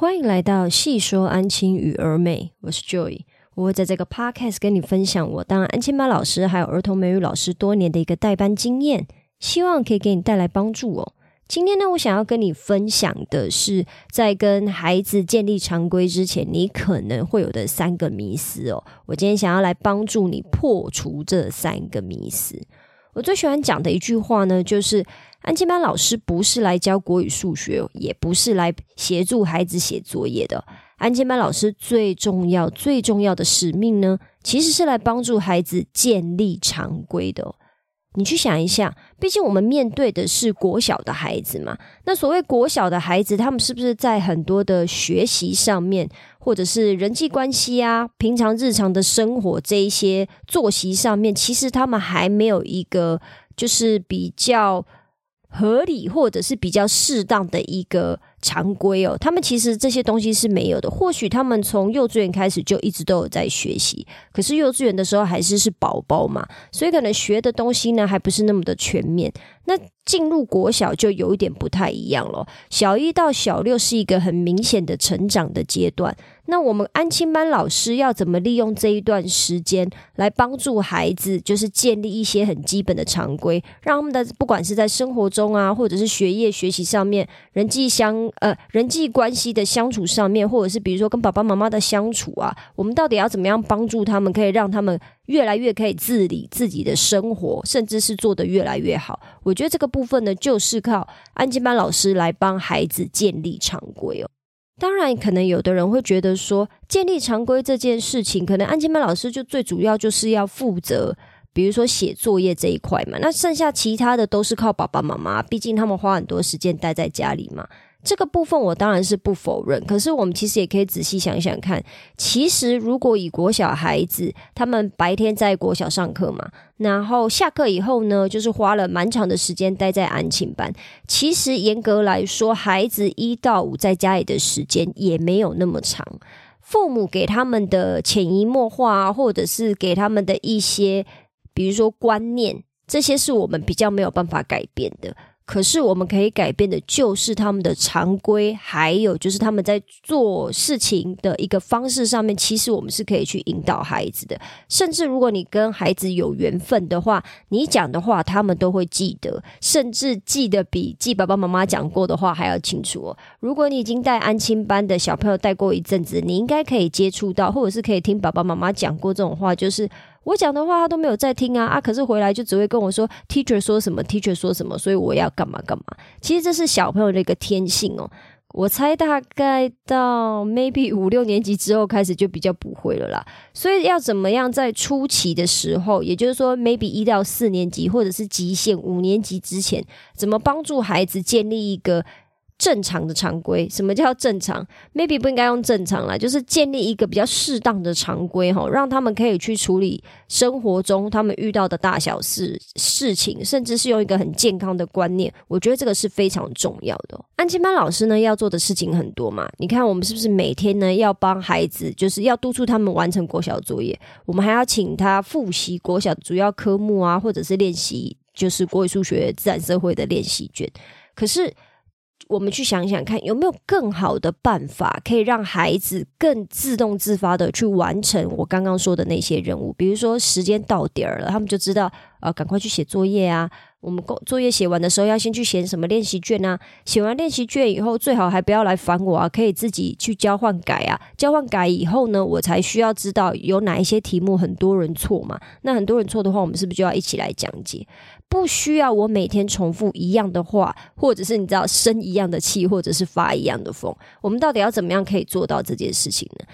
欢迎来到细说安亲与儿美，我是 Joy。我会在这个 podcast 跟你分享我当安亲班老师还有儿童美语老师多年的一个代班经验，希望可以给你带来帮助哦。今天呢，我想要跟你分享的是，在跟孩子建立常规之前，你可能会有的三个迷思哦。我今天想要来帮助你破除这三个迷思。我最喜欢讲的一句话呢，就是安亲班老师不是来教国语、数学，也不是来协助孩子写作业的。安亲班老师最重要、最重要的使命呢，其实是来帮助孩子建立常规的。你去想一下，毕竟我们面对的是国小的孩子嘛。那所谓国小的孩子，他们是不是在很多的学习上面，或者是人际关系啊、平常日常的生活这一些作息上面，其实他们还没有一个就是比较合理或者是比较适当的一个。常规哦，他们其实这些东西是没有的。或许他们从幼稚园开始就一直都有在学习，可是幼稚园的时候还是是宝宝嘛，所以可能学的东西呢还不是那么的全面。那进入国小就有一点不太一样了。小一到小六是一个很明显的成长的阶段。那我们安亲班老师要怎么利用这一段时间来帮助孩子，就是建立一些很基本的常规，让他们的不管是在生活中啊，或者是学业学习上面，人际相呃人际关系的相处上面，或者是比如说跟爸爸妈妈的相处啊，我们到底要怎么样帮助他们，可以让他们越来越可以自理自己的生活，甚至是做得越来越好？我觉得这个部分呢，就是靠安静班老师来帮孩子建立常规哦。当然，可能有的人会觉得说，建立常规这件事情，可能安静班老师就最主要就是要负责，比如说写作业这一块嘛。那剩下其他的都是靠爸爸妈妈，毕竟他们花很多时间待在家里嘛。这个部分我当然是不否认，可是我们其实也可以仔细想想看，其实如果以国小孩子，他们白天在国小上课嘛，然后下课以后呢，就是花了蛮长的时间待在安庆班。其实严格来说，孩子一到五在家里的时间也没有那么长，父母给他们的潜移默化，或者是给他们的一些，比如说观念，这些是我们比较没有办法改变的。可是我们可以改变的，就是他们的常规，还有就是他们在做事情的一个方式上面，其实我们是可以去引导孩子的。甚至如果你跟孩子有缘分的话，你讲的话他们都会记得，甚至记得比记爸爸妈妈讲过的话还要清楚哦。如果你已经带安亲班的小朋友带过一阵子，你应该可以接触到，或者是可以听爸爸妈妈讲过这种话，就是。我讲的话他都没有在听啊啊！可是回来就只会跟我说 teacher 说什么，teacher 说什么，所以我要干嘛干嘛。其实这是小朋友的一个天性哦。我猜大概到 maybe 五六年级之后开始就比较不会了啦。所以要怎么样在初期的时候，也就是说 maybe 一到四年级或者是极限五年级之前，怎么帮助孩子建立一个？正常的常规，什么叫正常？Maybe 不应该用正常啦，就是建立一个比较适当的常规哈，让他们可以去处理生活中他们遇到的大小事事情，甚至是用一个很健康的观念。我觉得这个是非常重要的。安亲班老师呢要做的事情很多嘛，你看我们是不是每天呢要帮孩子，就是要督促他们完成国小作业，我们还要请他复习国小主要科目啊，或者是练习就是国语、数学、自然、社会的练习卷，可是。我们去想想看，有没有更好的办法可以让孩子更自动自发的去完成我刚刚说的那些任务？比如说时间到点儿了，他们就知道呃，赶快去写作业啊。我们工作业写完的时候，要先去写什么练习卷啊？写完练习卷以后，最好还不要来烦我啊，可以自己去交换改啊。交换改以后呢，我才需要知道有哪一些题目很多人错嘛。那很多人错的话，我们是不是就要一起来讲解？不需要我每天重复一样的话，或者是你知道生一样的气，或者是发一样的疯。我们到底要怎么样可以做到这件事情呢？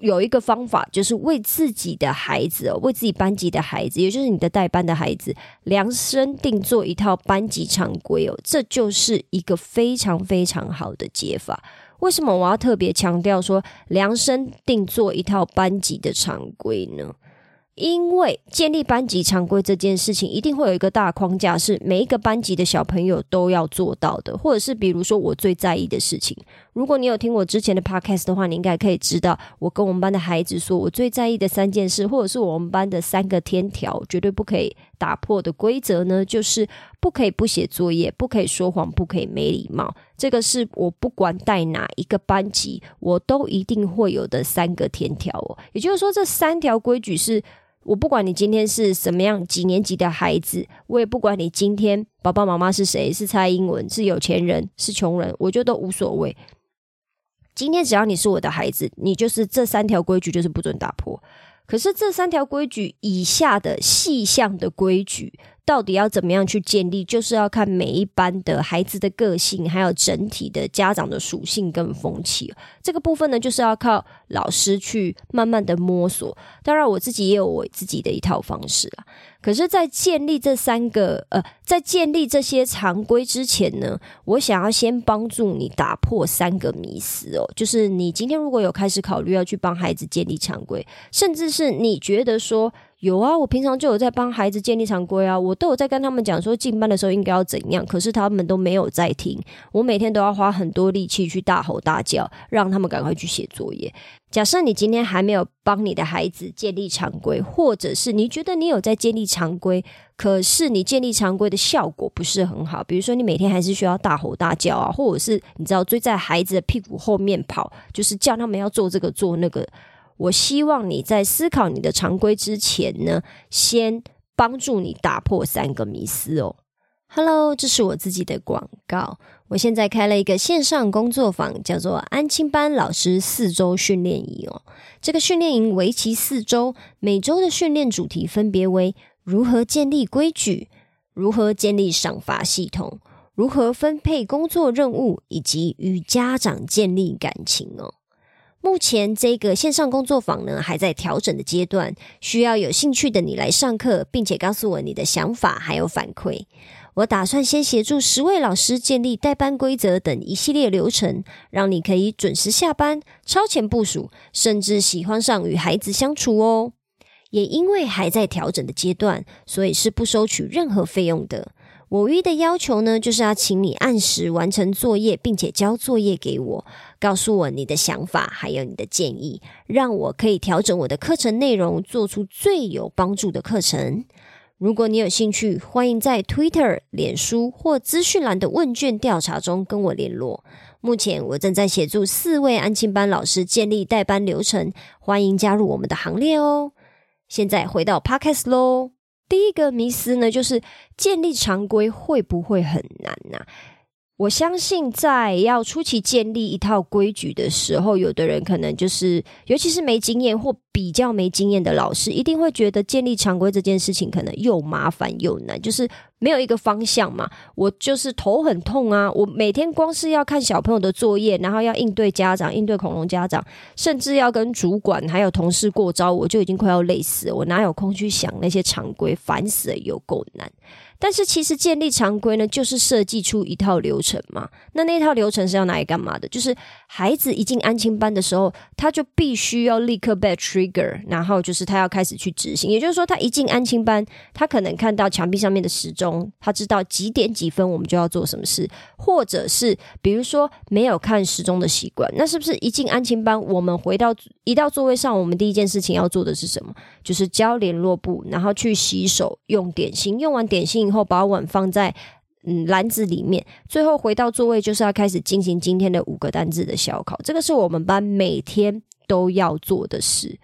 有一个方法，就是为自己的孩子，为自己班级的孩子，也就是你的代班的孩子，量身定做一套班级常规哦。这就是一个非常非常好的解法。为什么我要特别强调说量身定做一套班级的常规呢？因为建立班级常规这件事情，一定会有一个大框架，是每一个班级的小朋友都要做到的，或者是比如说我最在意的事情。如果你有听我之前的 podcast 的话，你应该可以知道，我跟我们班的孩子说，我最在意的三件事，或者是我们班的三个天条，绝对不可以打破的规则呢，就是不可以不写作业，不可以说谎，不可以没礼貌。这个是我不管带哪一个班级，我都一定会有的三个天条哦。也就是说，这三条规矩是。我不管你今天是什么样几年级的孩子，我也不管你今天爸爸妈妈是谁，是蔡英文，是有钱人，是穷人，我觉得都无所谓。今天只要你是我的孩子，你就是这三条规矩就是不准打破。可是这三条规矩以下的细项的规矩。到底要怎么样去建立，就是要看每一班的孩子的个性，还有整体的家长的属性跟风气。这个部分呢，就是要靠老师去慢慢的摸索。当然，我自己也有我自己的一套方式啊。可是，在建立这三个呃，在建立这些常规之前呢，我想要先帮助你打破三个迷思哦。就是你今天如果有开始考虑要去帮孩子建立常规，甚至是你觉得说。有啊，我平常就有在帮孩子建立常规啊，我都有在跟他们讲说进班的时候应该要怎样，可是他们都没有在听。我每天都要花很多力气去大吼大叫，让他们赶快去写作业。假设你今天还没有帮你的孩子建立常规，或者是你觉得你有在建立常规，可是你建立常规的效果不是很好，比如说你每天还是需要大吼大叫啊，或者是你知道追在孩子的屁股后面跑，就是叫他们要做这个做那个。我希望你在思考你的常规之前呢，先帮助你打破三个迷思哦。Hello，这是我自己的广告。我现在开了一个线上工作坊，叫做安亲班老师四周训练营哦。这个训练营为期四周，每周的训练主题分别为如何建立规矩、如何建立赏罚系统、如何分配工作任务，以及与家长建立感情哦。目前这个线上工作坊呢还在调整的阶段，需要有兴趣的你来上课，并且告诉我你的想法还有反馈。我打算先协助十位老师建立代班规则等一系列流程，让你可以准时下班、超前部署，甚至喜欢上与孩子相处哦。也因为还在调整的阶段，所以是不收取任何费用的。我唯一的要求呢，就是要请你按时完成作业，并且交作业给我，告诉我你的想法还有你的建议，让我可以调整我的课程内容，做出最有帮助的课程。如果你有兴趣，欢迎在 Twitter、脸书或资讯栏的问卷调查中跟我联络。目前我正在协助四位安庆班老师建立代班流程，欢迎加入我们的行列哦。现在回到 Podcast 喽。第一个迷思呢，就是建立常规会不会很难呢？我相信在要初期建立一套规矩的时候，有的人可能就是，尤其是没经验或比较没经验的老师，一定会觉得建立常规这件事情可能又麻烦又难，就是。没有一个方向嘛，我就是头很痛啊！我每天光是要看小朋友的作业，然后要应对家长、应对恐龙家长，甚至要跟主管还有同事过招，我就已经快要累死了。我哪有空去想那些常规？烦死了，有够难。但是其实建立常规呢，就是设计出一套流程嘛。那那套流程是要拿来干嘛的？就是孩子一进安亲班的时候，他就必须要立刻被 trigger，然后就是他要开始去执行。也就是说，他一进安亲班，他可能看到墙壁上面的时钟，他知道几点几分我们就要做什么事，或者是比如说没有看时钟的习惯，那是不是一进安亲班，我们回到一到座位上，我们第一件事情要做的是什么？就是交联络簿，然后去洗手，用点心，用完点心。以后把碗放在嗯篮子里面，最后回到座位就是要开始进行今天的五个单字的小考，这个是我们班每天都要做的事。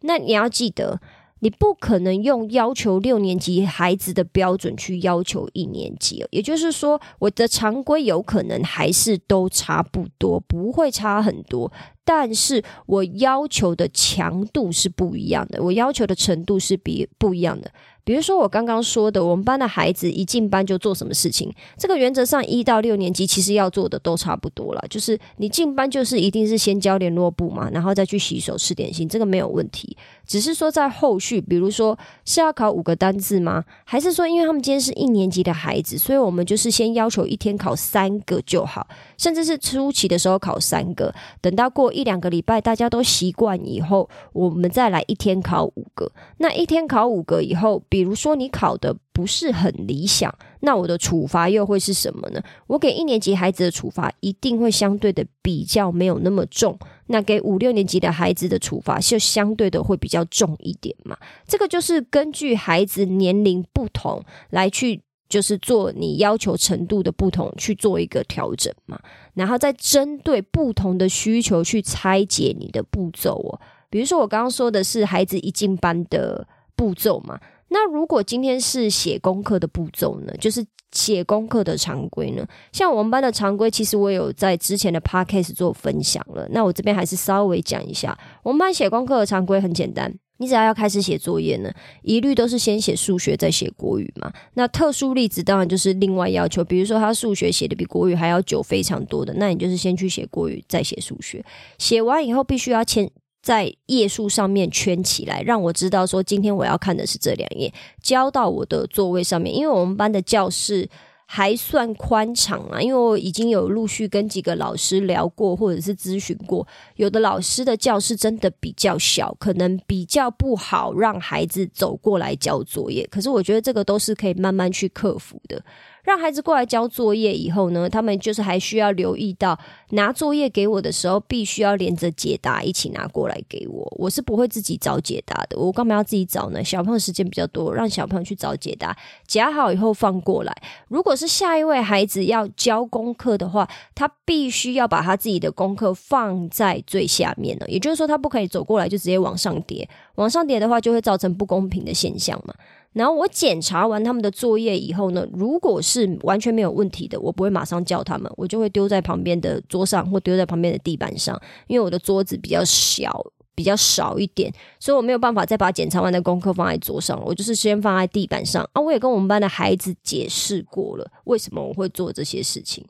那你要记得，你不可能用要求六年级孩子的标准去要求一年级，也就是说，我的常规有可能还是都差不多，不会差很多，但是我要求的强度是不一样的，我要求的程度是比不一样的。比如说我刚刚说的，我们班的孩子一进班就做什么事情，这个原则上一到六年级其实要做的都差不多了，就是你进班就是一定是先交联络簿嘛，然后再去洗手吃点心，这个没有问题。只是说在后续，比如说是要考五个单字吗？还是说因为他们今天是一年级的孩子，所以我们就是先要求一天考三个就好，甚至是初期的时候考三个，等到过一两个礼拜大家都习惯以后，我们再来一天考五个。那一天考五个以后。比如说，你考的不是很理想，那我的处罚又会是什么呢？我给一年级孩子的处罚一定会相对的比较没有那么重，那给五六年级的孩子的处罚就相对的会比较重一点嘛。这个就是根据孩子年龄不同来去，就是做你要求程度的不同去做一个调整嘛，然后再针对不同的需求去拆解你的步骤哦。比如说我刚刚说的是孩子一进班的步骤嘛。那如果今天是写功课的步骤呢？就是写功课的常规呢？像我们班的常规，其实我有在之前的 podcast 做分享了。那我这边还是稍微讲一下，我们班写功课的常规很简单，你只要要开始写作业呢，一律都是先写数学再写国语嘛。那特殊例子当然就是另外要求，比如说他数学写的比国语还要久非常多的，那你就是先去写国语再写数学，写完以后必须要签。在页数上面圈起来，让我知道说今天我要看的是这两页，交到我的座位上面。因为我们班的教室还算宽敞啊，因为我已经有陆续跟几个老师聊过，或者是咨询过，有的老师的教室真的比较小，可能比较不好让孩子走过来交作业。可是我觉得这个都是可以慢慢去克服的。让孩子过来交作业以后呢，他们就是还需要留意到拿作业给我的时候，必须要连着解答一起拿过来给我。我是不会自己找解答的，我干嘛要自己找呢？小朋友时间比较多，让小朋友去找解答，夹好以后放过来。如果是下一位孩子要交功课的话，他必须要把他自己的功课放在最下面了，也就是说，他不可以走过来就直接往上叠，往上叠的话就会造成不公平的现象嘛。然后我检查完他们的作业以后呢，如果是完全没有问题的，我不会马上叫他们，我就会丢在旁边的桌上或丢在旁边的地板上，因为我的桌子比较小，比较少一点，所以我没有办法再把检查完的功课放在桌上，我就是先放在地板上。啊，我也跟我们班的孩子解释过了，为什么我会做这些事情。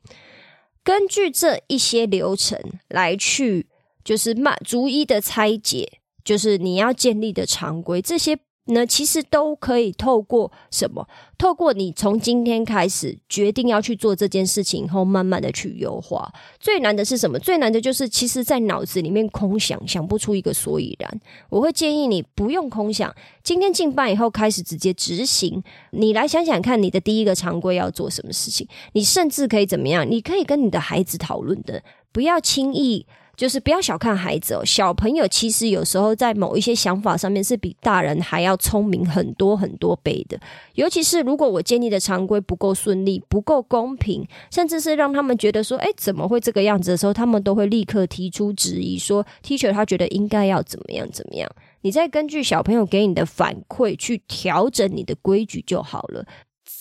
根据这一些流程来去，就是慢逐一的拆解，就是你要建立的常规这些。那其实都可以透过什么？透过你从今天开始决定要去做这件事情后，慢慢的去优化。最难的是什么？最难的就是其实，在脑子里面空想，想不出一个所以然。我会建议你不用空想，今天进班以后开始直接执行。你来想想看，你的第一个常规要做什么事情？你甚至可以怎么样？你可以跟你的孩子讨论的，不要轻易。就是不要小看孩子哦，小朋友其实有时候在某一些想法上面是比大人还要聪明很多很多倍的。尤其是如果我建立的常规不够顺利、不够公平，甚至是让他们觉得说“哎，怎么会这个样子”的时候，他们都会立刻提出质疑，说 “Teacher，他觉得应该要怎么样怎么样”。你再根据小朋友给你的反馈去调整你的规矩就好了。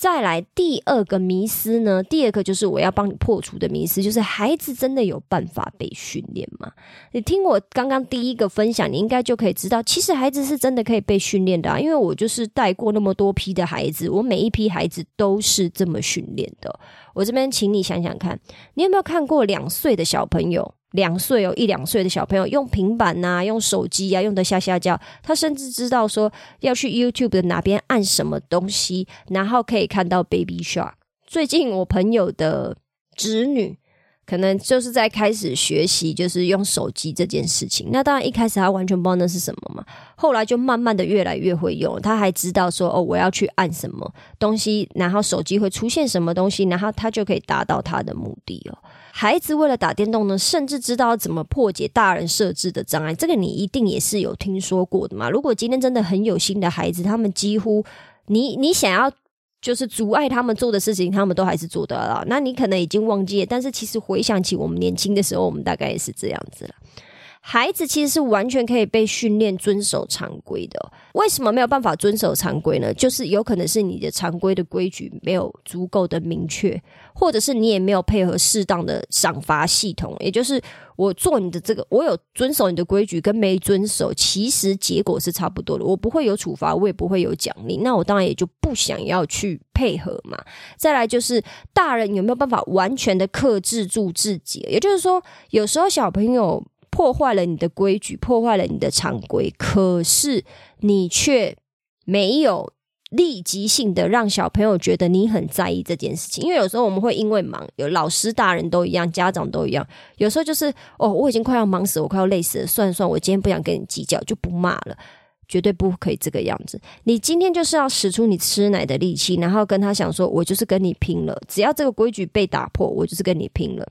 再来第二个迷思呢？第二个就是我要帮你破除的迷思，就是孩子真的有办法被训练吗？你听我刚刚第一个分享，你应该就可以知道，其实孩子是真的可以被训练的啊！因为我就是带过那么多批的孩子，我每一批孩子都是这么训练的。我这边请你想想看，你有没有看过两岁的小朋友？两岁哦，一两岁的小朋友用平板呐，用手机呀，用的下下叫。他甚至知道说要去 YouTube 的哪边按什么东西，然后可以看到 Baby Shark。最近我朋友的侄女。可能就是在开始学习，就是用手机这件事情。那当然一开始他完全不知道那是什么嘛，后来就慢慢的越来越会用。他还知道说哦，我要去按什么东西，然后手机会出现什么东西，然后他就可以达到他的目的哦。孩子为了打电动呢，甚至知道怎么破解大人设置的障碍，这个你一定也是有听说过的嘛。如果今天真的很有心的孩子，他们几乎你你想要。就是阻碍他们做的事情，他们都还是做得了。那你可能已经忘记了，但是其实回想起我们年轻的时候，我们大概也是这样子了。孩子其实是完全可以被训练遵守常规的。为什么没有办法遵守常规呢？就是有可能是你的常规的规矩没有足够的明确，或者是你也没有配合适当的赏罚系统，也就是。我做你的这个，我有遵守你的规矩，跟没遵守，其实结果是差不多的。我不会有处罚，我也不会有奖励，那我当然也就不想要去配合嘛。再来就是大人有没有办法完全的克制住自己？也就是说，有时候小朋友破坏了你的规矩，破坏了你的常规，可是你却没有。立即性的让小朋友觉得你很在意这件事情，因为有时候我们会因为忙，有老师大人都一样，家长都一样，有时候就是哦，我已经快要忙死，我快要累死了，算算，我今天不想跟你计较，就不骂了。绝对不可以这个样子。你今天就是要使出你吃奶的力气，然后跟他想说：“我就是跟你拼了，只要这个规矩被打破，我就是跟你拼了。”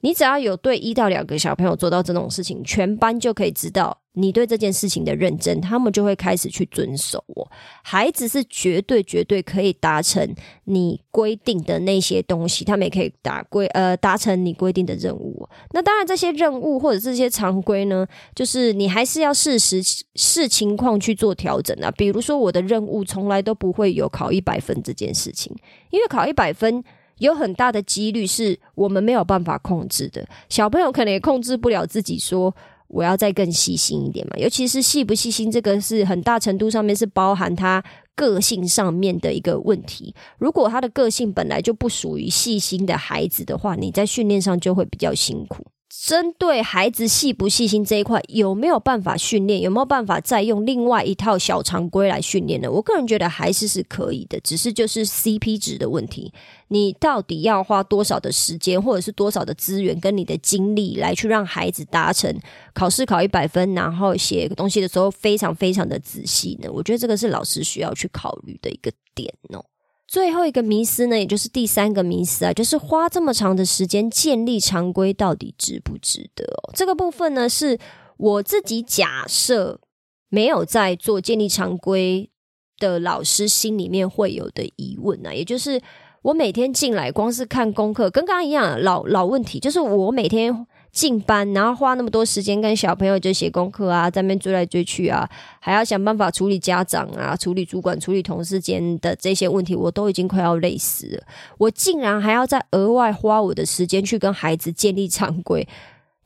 你只要有对一到两个小朋友做到这种事情，全班就可以知道你对这件事情的认真，他们就会开始去遵守。我孩子是绝对绝对可以达成你规定的那些东西，他们也可以达规呃达成你规定的任务。那当然，这些任务或者这些常规呢，就是你还是要视时视情况去做调整啊。比如说，我的任务从来都不会有考一百分这件事情，因为考一百分。有很大的几率是我们没有办法控制的，小朋友可能也控制不了自己，说我要再更细心一点嘛。尤其是细不细心，这个是很大程度上面是包含他个性上面的一个问题。如果他的个性本来就不属于细心的孩子的话，你在训练上就会比较辛苦。针对孩子细不细心这一块，有没有办法训练？有没有办法再用另外一套小常规来训练呢？我个人觉得还是是可以的，只是就是 CP 值的问题。你到底要花多少的时间，或者是多少的资源跟你的精力来去让孩子达成考试考一百分，然后写东西的时候非常非常的仔细呢？我觉得这个是老师需要去考虑的一个点哦。最后一个迷思呢，也就是第三个迷思啊，就是花这么长的时间建立常规，到底值不值得？哦，这个部分呢，是我自己假设没有在做建立常规的老师心里面会有的疑问呢，也就是我每天进来，光是看功课，跟刚刚一样老老问题，就是我每天。进班，然后花那么多时间跟小朋友就写功课啊，在那边追来追去啊，还要想办法处理家长啊、处理主管、处理同事间的这些问题，我都已经快要累死了。我竟然还要再额外花我的时间去跟孩子建立常规，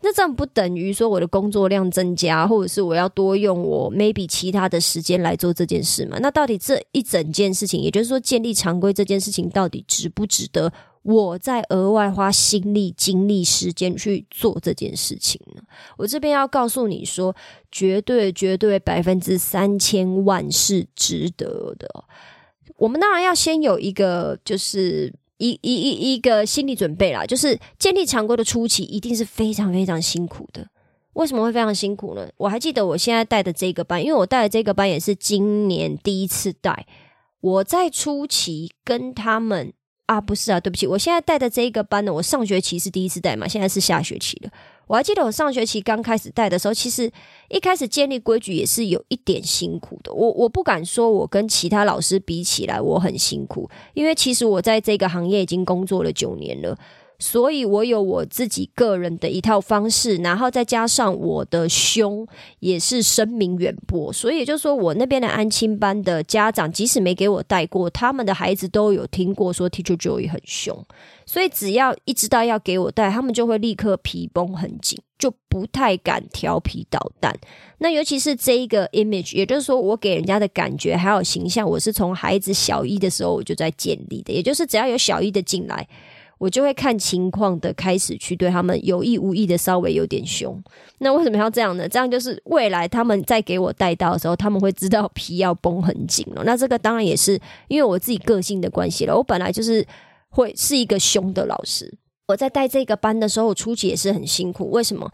那这样不等于说我的工作量增加，或者是我要多用我 maybe 其他的时间来做这件事吗？那到底这一整件事情，也就是说建立常规这件事情，到底值不值得？我在额外花心力、精力、时间去做这件事情呢？我这边要告诉你说，绝对、绝对百分之三千万是值得的。我们当然要先有一个，就是一、一、一一个心理准备啦，就是建立常规的初期一定是非常非常辛苦的。为什么会非常辛苦呢？我还记得我现在带的这个班，因为我带的这个班也是今年第一次带，我在初期跟他们。啊，不是啊，对不起，我现在带的这一个班呢，我上学期是第一次带嘛，现在是下学期了。我还记得我上学期刚开始带的时候，其实一开始建立规矩也是有一点辛苦的。我我不敢说我跟其他老师比起来我很辛苦，因为其实我在这个行业已经工作了九年了。所以，我有我自己个人的一套方式，然后再加上我的凶也是声名远播，所以就是说，我那边的安亲班的家长，即使没给我带过，他们的孩子都有听过说 Teacher Joy 很凶，所以只要一知道要给我带，他们就会立刻皮绷很紧，就不太敢调皮捣蛋。那尤其是这一个 image，也就是说，我给人家的感觉还有形象，我是从孩子小一的时候我就在建立的，也就是只要有小一的进来。我就会看情况的开始去对他们有意无意的稍微有点凶。那为什么要这样呢？这样就是未来他们在给我带到的时候，他们会知道皮要绷很紧了。那这个当然也是因为我自己个性的关系了。我本来就是会是一个凶的老师。我在带这个班的时候，我初期也是很辛苦。为什么？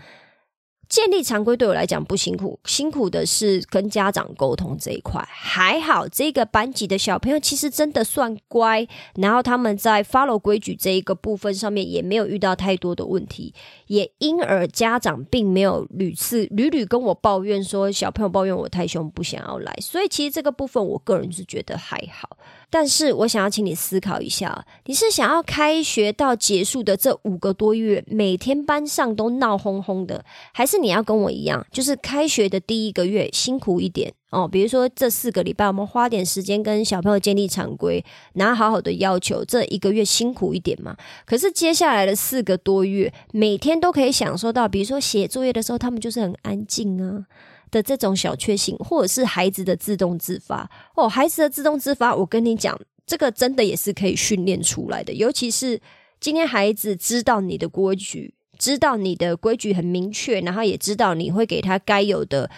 建立常规对我来讲不辛苦，辛苦的是跟家长沟通这一块。还好这个班级的小朋友其实真的算乖，然后他们在 follow 规矩这一个部分上面也没有遇到太多的问题，也因而家长并没有屡次屡屡跟我抱怨说小朋友抱怨我太凶不想要来。所以其实这个部分我个人是觉得还好。但是我想要请你思考一下，你是想要开学到结束的这五个多月，每天班上都闹哄哄的，还是你要跟我一样，就是开学的第一个月辛苦一点哦？比如说这四个礼拜，我们花点时间跟小朋友建立常规，然后好好的要求这一个月辛苦一点嘛。可是接下来的四个多月，每天都可以享受到，比如说写作业的时候，他们就是很安静啊。的这种小确幸，或者是孩子的自动自发哦，孩子的自动自发，我跟你讲，这个真的也是可以训练出来的。尤其是今天孩子知道你的规矩，知道你的规矩很明确，然后也知道你会给他该有的，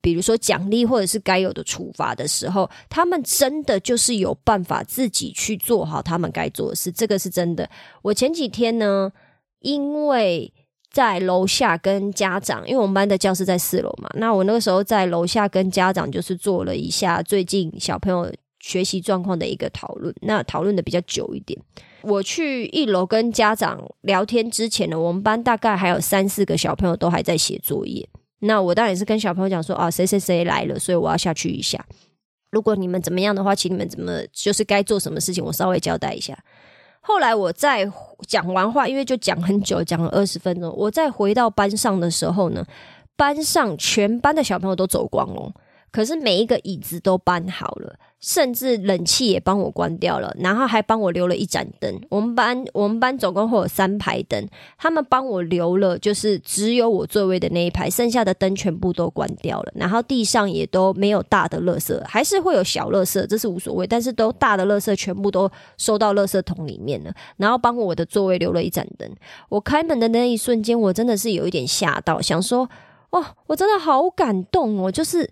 比如说奖励或者是该有的处罚的时候，他们真的就是有办法自己去做好他们该做的事。这个是真的。我前几天呢，因为在楼下跟家长，因为我们班的教室在四楼嘛，那我那个时候在楼下跟家长就是做了一下最近小朋友学习状况的一个讨论，那讨论的比较久一点。我去一楼跟家长聊天之前呢，我们班大概还有三四个小朋友都还在写作业。那我当然也是跟小朋友讲说啊，谁谁谁来了，所以我要下去一下。如果你们怎么样的话，请你们怎么就是该做什么事情，我稍微交代一下。后来我在讲完话，因为就讲很久，讲了二十分钟。我再回到班上的时候呢，班上全班的小朋友都走光了。可是每一个椅子都搬好了，甚至冷气也帮我关掉了，然后还帮我留了一盏灯。我们班我们班总共会有三排灯，他们帮我留了，就是只有我座位的那一排，剩下的灯全部都关掉了。然后地上也都没有大的垃圾，还是会有小垃圾，这是无所谓，但是都大的垃圾全部都收到垃圾桶里面了。然后帮我的座位留了一盏灯。我开门的那一瞬间，我真的是有一点吓到，想说哇，我真的好感动哦，就是。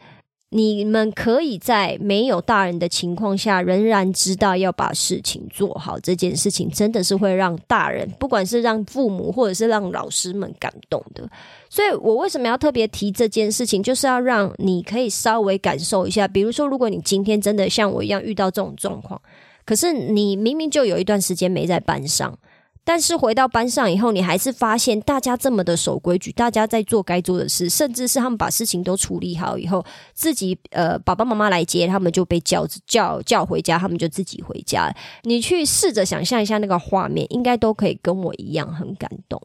你们可以在没有大人的情况下，仍然知道要把事情做好。这件事情真的是会让大人，不管是让父母或者是让老师们感动的。所以我为什么要特别提这件事情，就是要让你可以稍微感受一下。比如说，如果你今天真的像我一样遇到这种状况，可是你明明就有一段时间没在班上。但是回到班上以后，你还是发现大家这么的守规矩，大家在做该做的事，甚至是他们把事情都处理好以后，自己呃爸爸妈妈来接他们就被叫叫叫回家，他们就自己回家。你去试着想象一下那个画面，应该都可以跟我一样很感动。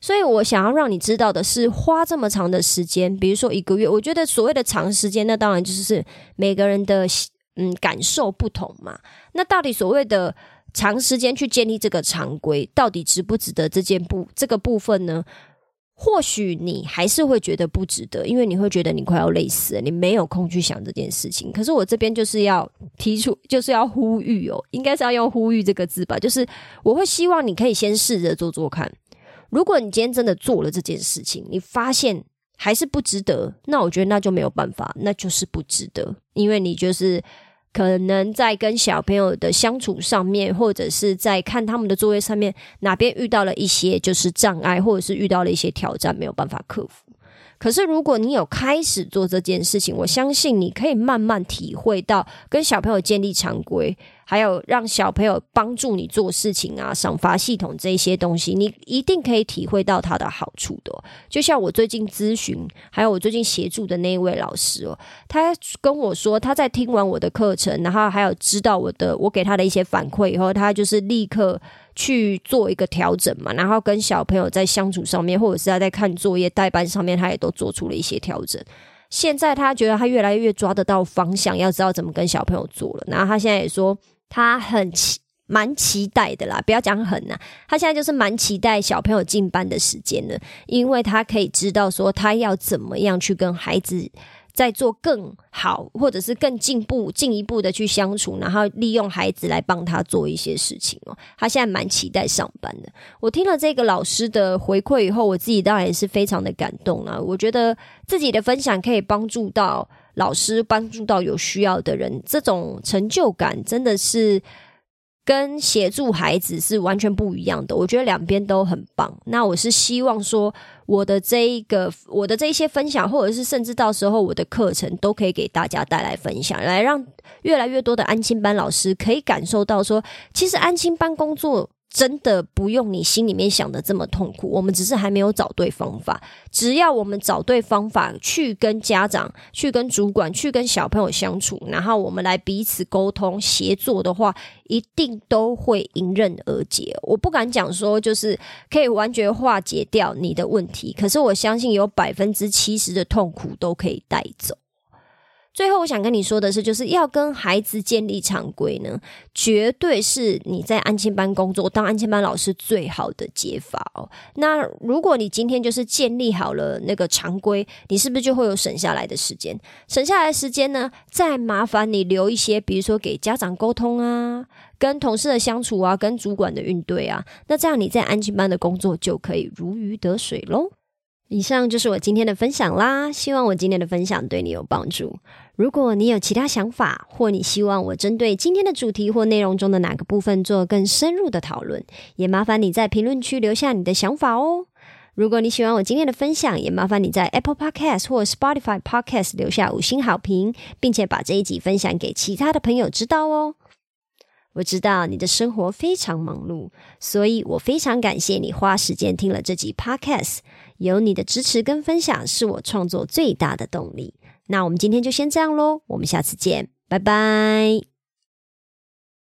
所以我想要让你知道的是，花这么长的时间，比如说一个月，我觉得所谓的长时间，那当然就是每个人的嗯感受不同嘛。那到底所谓的？长时间去建立这个常规，到底值不值得这件部这个部分呢？或许你还是会觉得不值得，因为你会觉得你快要累死了，你没有空去想这件事情。可是我这边就是要提出，就是要呼吁哦，应该是要用“呼吁”这个字吧。就是我会希望你可以先试着做做看。如果你今天真的做了这件事情，你发现还是不值得，那我觉得那就没有办法，那就是不值得，因为你就是。可能在跟小朋友的相处上面，或者是在看他们的作业上面，哪边遇到了一些就是障碍，或者是遇到了一些挑战，没有办法克服。可是，如果你有开始做这件事情，我相信你可以慢慢体会到跟小朋友建立常规，还有让小朋友帮助你做事情啊、赏罚系统这些东西，你一定可以体会到它的好处的。就像我最近咨询，还有我最近协助的那一位老师哦，他跟我说，他在听完我的课程，然后还有知道我的我给他的一些反馈以后，他就是立刻。去做一个调整嘛，然后跟小朋友在相处上面，或者是他在看作业代班上面，他也都做出了一些调整。现在他觉得他越来越抓得到方向，要知道怎么跟小朋友做了。然后他现在也说他很期蛮期待的啦，不要讲很呐，他现在就是蛮期待小朋友进班的时间的，因为他可以知道说他要怎么样去跟孩子。在做更好，或者是更进步、进一步的去相处，然后利用孩子来帮他做一些事情哦。他现在蛮期待上班的。我听了这个老师的回馈以后，我自己当然也是非常的感动啊。我觉得自己的分享可以帮助到老师，帮助到有需要的人，这种成就感真的是。跟协助孩子是完全不一样的，我觉得两边都很棒。那我是希望说，我的这一个，我的这一些分享，或者是甚至到时候我的课程，都可以给大家带来分享，来让越来越多的安亲班老师可以感受到说，其实安亲班工作。真的不用你心里面想的这么痛苦，我们只是还没有找对方法。只要我们找对方法，去跟家长、去跟主管、去跟小朋友相处，然后我们来彼此沟通协作的话，一定都会迎刃而解。我不敢讲说就是可以完全化解掉你的问题，可是我相信有百分之七十的痛苦都可以带走。最后，我想跟你说的是，就是要跟孩子建立常规呢，绝对是你在安亲班工作当安亲班老师最好的解法哦。那如果你今天就是建立好了那个常规，你是不是就会有省下来的时间？省下来的时间呢，再麻烦你留一些，比如说给家长沟通啊，跟同事的相处啊，跟主管的应对啊，那这样你在安亲班的工作就可以如鱼得水喽。以上就是我今天的分享啦，希望我今天的分享对你有帮助。如果你有其他想法，或你希望我针对今天的主题或内容中的哪个部分做更深入的讨论，也麻烦你在评论区留下你的想法哦。如果你喜欢我今天的分享，也麻烦你在 Apple Podcast 或 Spotify Podcast 留下五星好评，并且把这一集分享给其他的朋友知道哦。我知道你的生活非常忙碌，所以我非常感谢你花时间听了这集 Podcast。有你的支持跟分享，是我创作最大的动力。那我们今天就先这样喽，我们下次见，拜拜。